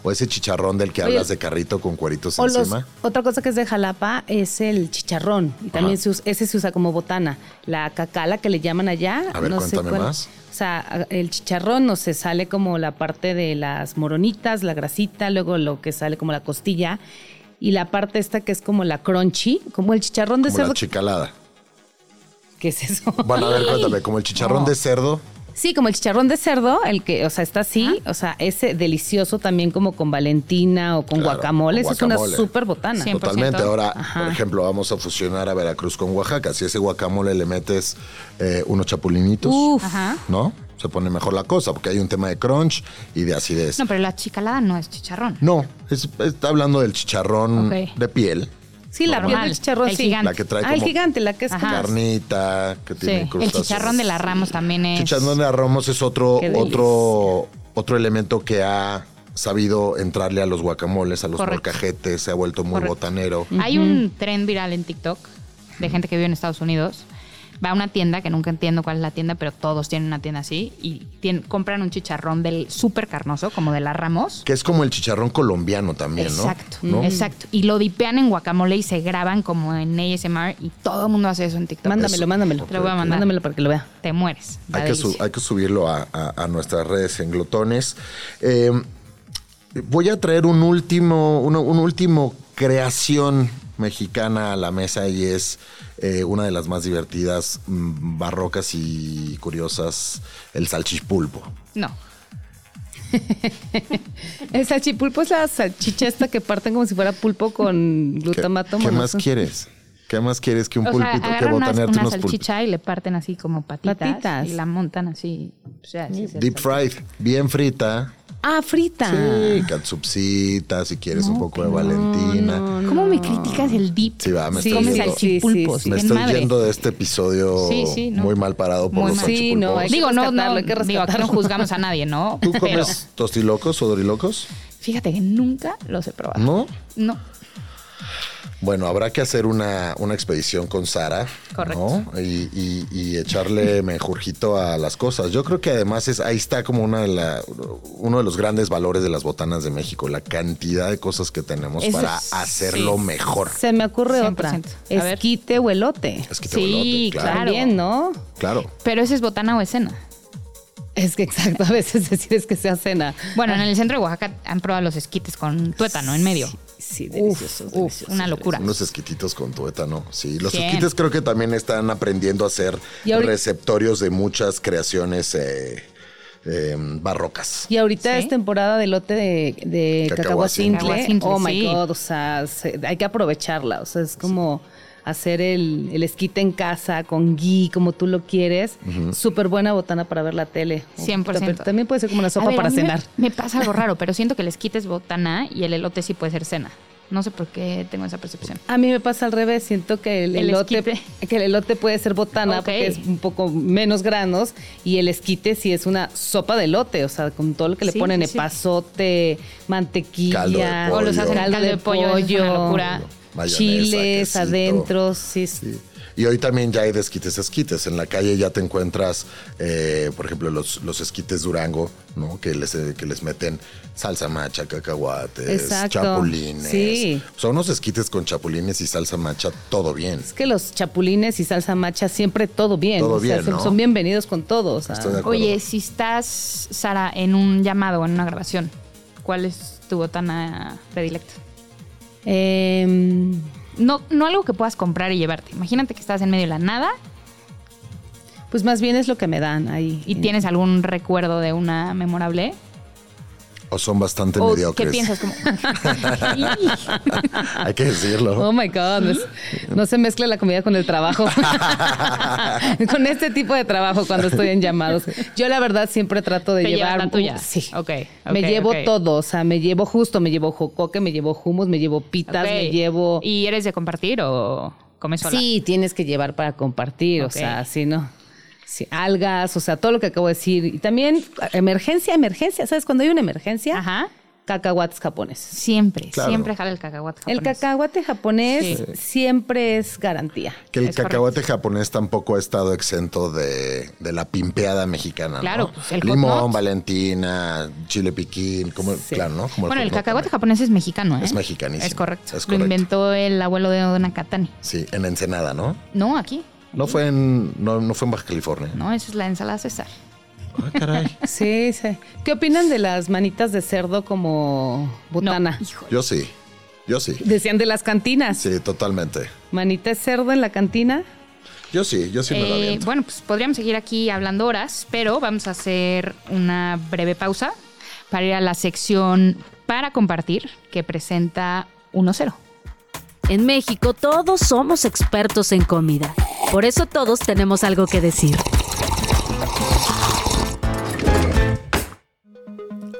O ese chicharrón del que hablas de carrito con cueritos encima. otra cosa que es de Jalapa es el chicharrón. Y también se ese se usa como botana. La cacala que le llaman allá. A ver, cuéntame más. O sea, el chicharrón no se sale como la parte de las moronitas, la grasita, luego lo que sale como la costilla y la parte esta que es como la crunchy, como el chicharrón de como cerdo. La chicalada. ¿Qué es eso? Bueno, a ver, cuéntame, como el chicharrón de cerdo. Sí, como el chicharrón de cerdo, el que, o sea, está así, o sea, ese delicioso también como con Valentina o con guacamole, es una súper botana. Totalmente. Ahora, por ejemplo, vamos a fusionar a Veracruz con Oaxaca. Si ese guacamole le metes eh, unos chapulinitos, ¿no? se pone mejor la cosa, porque hay un tema de crunch y de acidez. No, pero la chicalada no es chicharrón. No, está hablando del chicharrón de piel. Sí, la piel del chicharrón, el Gigante. La que trae ah, el gigante, la que es carnita, que tiene El chicharrón de la Ramos también es. Chicharrón de la Ramos es otro, otro, otro elemento que ha sabido entrarle a los guacamoles, a los molcajetes, se ha vuelto muy botanero. Hay un tren viral en TikTok de gente que vive en Estados Unidos va a una tienda, que nunca entiendo cuál es la tienda, pero todos tienen una tienda así, y compran un chicharrón del súper carnoso, como de la Ramos. Que es como el chicharrón colombiano también, exacto, ¿no? Exacto, Y lo dipean en guacamole y se graban como en ASMR y todo el mundo hace eso en TikTok. Mándamelo, mándamelo. Te lo voy a mandar. Mándamelo para que lo vea. Te mueres. Hay que, hay que, subirlo a, nuestras redes en glotones. Eh, voy a traer un último, un último creación mexicana a la mesa y es eh, una de las más divertidas, mm, barrocas y curiosas, el salchichpulpo. No. el salchipulpo es la salchicha esta que parten como si fuera pulpo con glutamato. ¿Qué, más quieres? ¿Qué más quieres que un pulpito que botanearte una, salchicha y le parten así como patitas, y la montan así. Deep fried, bien frita, Ah, frita. Sí, catsupcita, si quieres un poco de Valentina. ¿Cómo me criticas el dip? Sí, va, me sí, estoy, yendo, me estoy yendo de este episodio muy mal parado por los Sí, no, digo, no, no, digo, aquí no juzgamos a nadie, ¿no? ¿Tú comes tostilocos o dorilocos? Fíjate que nunca los he probado. ¿No? No. Bueno, habrá que hacer una, expedición con Sara. Correcto. Y, echarle mejorjito a las cosas. Yo creo que además es, ahí está como una de la, uno de los grandes valores de las botanas de México, la cantidad de cosas que tenemos para hacerlo mejor. Se me ocurre otra. Esquite o elote. Esquite sí, claro. También, ¿no? Claro. Pero ese es botana o escena. Es que exacto, a veces decir es que sea cena. Bueno, en el centro de Oaxaca han probado los esquites con tuétano en medio. Sí, deliciosos. una locura. Unos esquititos con tuétano, sí. Los esquites creo que también están aprendiendo a ser receptorios de muchas creaciones eh, em, barrocas. Y ahorita es temporada de lote de, de cacahuacintle. Oh my God, o sea, hay que aprovecharla. O sea, es como hacer el, el, esquite en casa con ghee, como tú lo quieres. Súper buena botana para ver la tele. 100%. también puede ser como una sopa para cenar. Me, pasa algo raro, pero siento que el esquite es botana y el elote sí puede ser cena. No sé por qué tengo esa percepción. A mí me pasa al revés. Siento que el, elote, que el elote puede ser botana porque es un poco menos granos y el esquite sí es una sopa de elote, o sea, con todo lo que le ponen, epazote, mantequilla, caldo de pollo, o los hacen caldo, de pollo, pollo. Es una locura chiles adentro, sí. Y hoy también ya hay de esquites esquites. En la calle ya te encuentras, eh, por ejemplo, los, los esquites Durango, ¿no? Que les, eh, que les meten salsa macha, cacahuates, chapulines. Sí. Son unos esquites con chapulines y salsa macha, todo bien. Es que los chapulines y salsa macha siempre todo bien. Todo bien, Son bienvenidos con todos. Oye, si estás, Sara, en un llamado o en una grabación, ¿cuál es tu botana predilecta? Em, no, no algo que puedas comprar y llevarte. Imagínate que estás en medio de la nada. Pues más bien es lo que me dan ahí. ¿Y tienes algún recuerdo de una memorable? O son bastante mediocres. ¿Qué piensas? Como... Hay que decirlo. Oh my God. No se mezcla la comida con el trabajo. con este tipo de trabajo cuando estoy en llamados. Yo, la verdad, siempre trato de llevar. La tuya? Sí. Ok. me llevo todo. O sea, me llevo justo, me llevo jocoque, me llevo hummus, me llevo pitas, me llevo. ¿Y eres de compartir o comes sola? Sí, tienes que llevar para compartir. O sea, así no. Sí, algas, o sea, todo lo que acabo de decir. Y también emergencia, emergencia. ¿Sabes? Cuando hay una emergencia, Ajá. cacahuates japoneses. Siempre, siempre jala el cacahuate japonés. El cacahuate japonés siempre es garantía. Que el cacahuate japonés tampoco ha estado exento de, la pimpeada mexicana. Claro, pues el Limón, Valentina, chile piquín, como, claro, ¿no? bueno, el, cacahuate japonés es mexicano, ¿eh? Es mexicanísimo. Es correcto. Lo inventó el abuelo de Don Katani. Sí, en Ensenada, ¿no? No, aquí. No fue en, no, fue en Baja California. No, esa es la ensalada César. Ah, caray. sí, sí. ¿Qué opinan de las manitas de cerdo como botana? Yo sí. Yo sí. Decían de las cantinas. Sí, totalmente. ¿Manita de cerdo en la cantina? Yo sí, yo sí me lo eh, Bueno, pues podríamos seguir aquí hablando horas, pero vamos a hacer una breve pausa para ir a la sección para compartir que presenta 1-0. En México todos somos expertos en comida. Por eso todos tenemos algo que decir.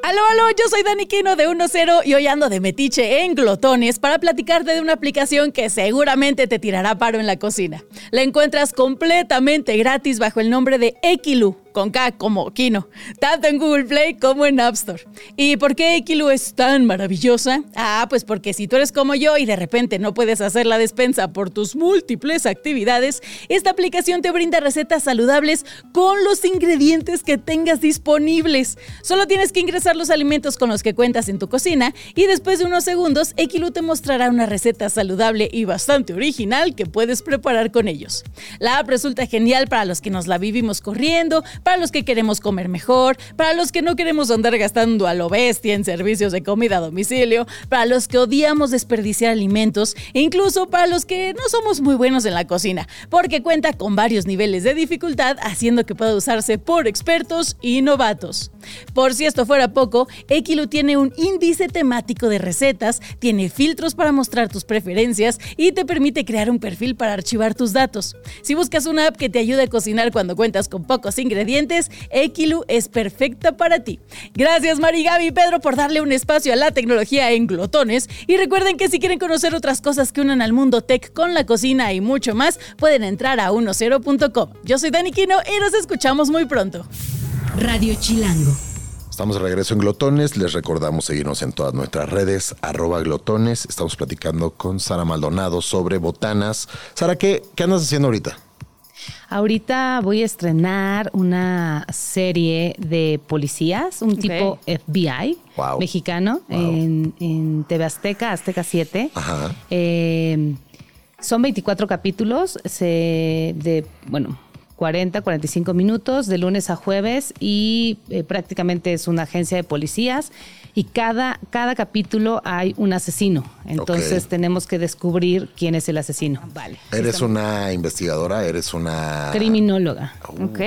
Aló, aló, yo soy Dani Quino de 1.0 y hoy ando de metiche en glotones para platicarte de una aplicación que seguramente te tirará paro en la cocina. La encuentras completamente gratis bajo el nombre de Equilu con K como Kino, tanto en Google Play como en App Store. ¿Y por qué Equilu es tan maravillosa? Ah, pues porque si tú eres como yo y de repente no puedes hacer la despensa por tus múltiples actividades, esta aplicación te brinda recetas saludables con los ingredientes que tengas disponibles. Solo tienes que ingresar los alimentos con los que cuentas en tu cocina y después de unos segundos, Equilu te mostrará una receta saludable y bastante original que puedes preparar con ellos. La app resulta genial para los que nos la vivimos corriendo, para los que queremos comer mejor, para los que no queremos andar gastando a lo bestia en servicios de comida a domicilio, para los que odiamos desperdiciar alimentos e incluso para los que no somos muy buenos en la cocina, porque cuenta con varios niveles de dificultad haciendo que pueda usarse por expertos y novatos. Por si esto fuera poco, Equilu tiene un índice temático de recetas, tiene filtros para mostrar tus preferencias y te permite crear un perfil para archivar tus datos. Si buscas una app que te ayude a cocinar cuando cuentas con pocos ingredientes, ingredientes, Equilu es perfecta para ti. Gracias Mari Gaby y Pedro por darle un espacio a la tecnología en glotones. Y recuerden que si quieren conocer otras cosas que unen al mundo tech con la cocina y mucho más, pueden entrar a 10.com. Yo soy Dani Quino y nos escuchamos muy pronto. Radio Chilango. Estamos de regreso en Glotones. Les recordamos seguirnos en todas nuestras redes, arroba glotones. Estamos platicando con Sara Maldonado sobre botanas. Sara, ¿qué, qué andas haciendo ahorita? Ahorita voy a estrenar una serie de policías, un tipo FBI mexicano En, TV Azteca, Azteca 7. Ajá. Eh, son 24 capítulos de, bueno, 40, 45 minutos de lunes a jueves y eh, prácticamente es una agencia de policías y cada, cada capítulo hay un asesino. Entonces tenemos que descubrir quién es el asesino. Vale. ¿Eres una investigadora? ¿Eres una... Criminóloga. Uh. Ok.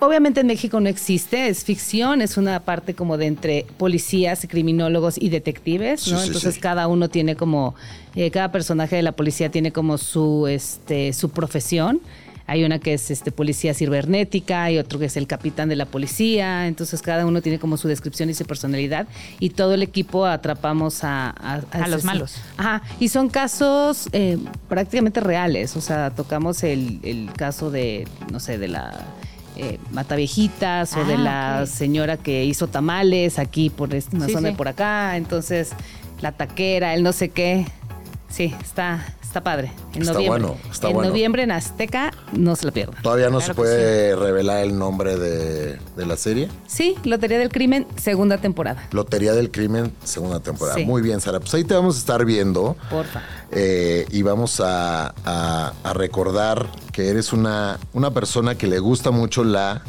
Obviamente en México no existe, es ficción, es una parte como de entre policías, criminólogos y detectives, ¿no? Entonces cada uno tiene como, eh, cada personaje de la policía tiene como su, este, su profesión hay una que es este, policía cibernética, y otro que es el capitán de la policía, entonces cada uno tiene como su descripción y su personalidad y todo el equipo atrapamos a... A, los malos. Ajá, y son casos eh, prácticamente reales, o sea, tocamos el, caso de, no sé, de la... Eh, Mataviejitas o de ah, la señora que hizo tamales aquí por esta zona de por acá, entonces la taquera, el no sé qué. Sí, está, Está padre. En está noviembre. bueno, está en bueno. noviembre en Azteca, no se la pierdan. ¿Todavía no se puede revelar el nombre de, la serie? Sí, Lotería del Crimen, segunda temporada. Lotería del Crimen, segunda temporada. Muy bien, Sara. Pues ahí te vamos a estar viendo. Porfa. Eh, y vamos a, recordar que eres una, una persona que le gusta mucho la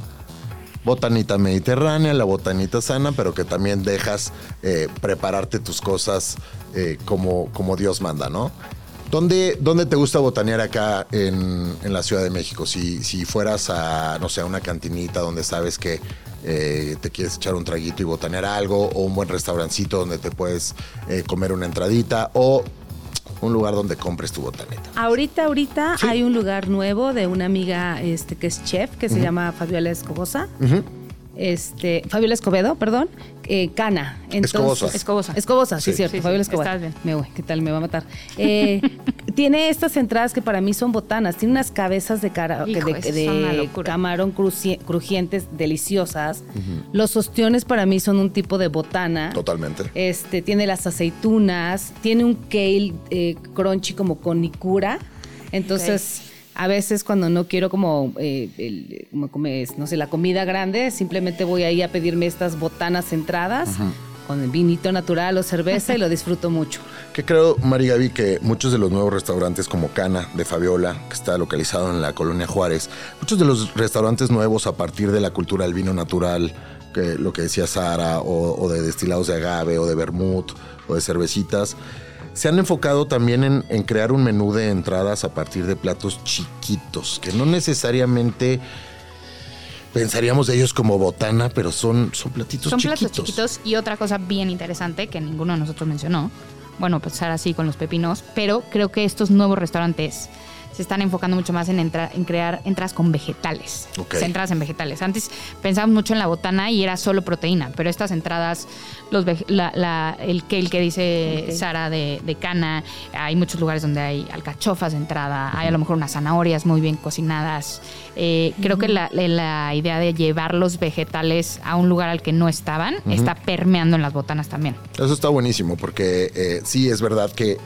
botanita mediterránea, la botanita sana, pero que también dejas eh, prepararte tus cosas eh, como, como Dios manda, ¿no? ¿Dónde, ¿Dónde, te gusta botanear acá en, la Ciudad de México? Si, si, fueras a, no sé, a una cantinita donde sabes que eh, te quieres echar un traguito y botanear algo, o un buen restaurancito donde te puedes eh, comer una entradita, o un lugar donde compres tu botanita. Ahorita, ahorita hay un lugar nuevo de una amiga este, que es chef, que se llama Fabiola Escobosa este, Fabiola Escobedo, perdón, eh, Cana. Entonces, Escobosa. Escobosa. sí, cierto, Fabiola Escobedo. bien. Me voy, ¿qué tal? Me va a matar. Eh, tiene estas entradas que para mí son botanas. Tiene unas cabezas de, cara, de, camarón crujientes, deliciosas. Los ostiones para mí son un tipo de botana. Totalmente. Este, tiene las aceitunas, tiene un kale eh, crunchy como con nicura. Entonces a veces cuando no quiero como, eh, no sé, la comida grande, simplemente voy ahí a pedirme estas botanas centradas. Con el vinito natural o cerveza y lo disfruto mucho. Que creo, Mari Gaby, que muchos de los nuevos restaurantes como Cana de Fabiola, que está localizado en la colonia Juárez, muchos de los restaurantes nuevos a partir de la cultura del vino natural, que lo que decía Sara, o, o de destilados de agave, o de vermut, o de cervecitas, se han enfocado también en, crear un menú de entradas a partir de platos chiquitos, que no necesariamente pensaríamos de ellos como botana, pero son, son platitos chiquitos. Son platos chiquitos y otra cosa bien interesante que ninguno de nosotros mencionó, bueno, pasar así con los pepinos, pero creo que estos nuevos restaurantes se están enfocando mucho más en, en crear entradas con vegetales. Entradas en vegetales. Antes pensábamos mucho en la botana y era solo proteína, pero estas entradas, los la, el kale que dice Sara de, de, cana, hay muchos lugares donde hay alcachofas de entrada, hay a lo mejor unas zanahorias muy bien cocinadas. Eh, creo que la, idea de llevar los vegetales a un lugar al que no estaban está permeando en las botanas también. Eso está buenísimo porque eh, sí es verdad que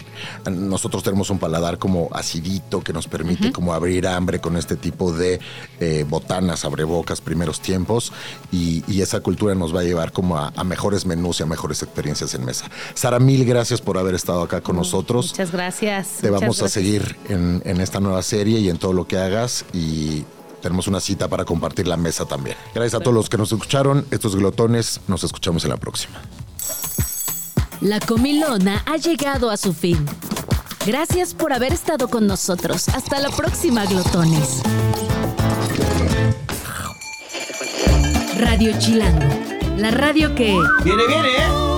nosotros tenemos un paladar como acidito que nos permite como abrir hambre con este tipo de eh, botanas, abrebocas, primeros tiempos y, esa cultura nos va a llevar como a, mejores menús y a mejores experiencias en mesa. Sara, mil gracias por haber estado acá con nosotros. Muchas gracias. Te vamos a seguir en, en esta nueva serie y en todo lo que hagas y tenemos una cita para compartir la mesa también. Gracias a todos los que nos escucharon. Estos glotones, nos escuchamos en la próxima. La comilona ha llegado a su fin. Gracias por haber estado con nosotros. Hasta la próxima, glotones. Radio Chilango, la radio que... Viene, viene, ¿eh?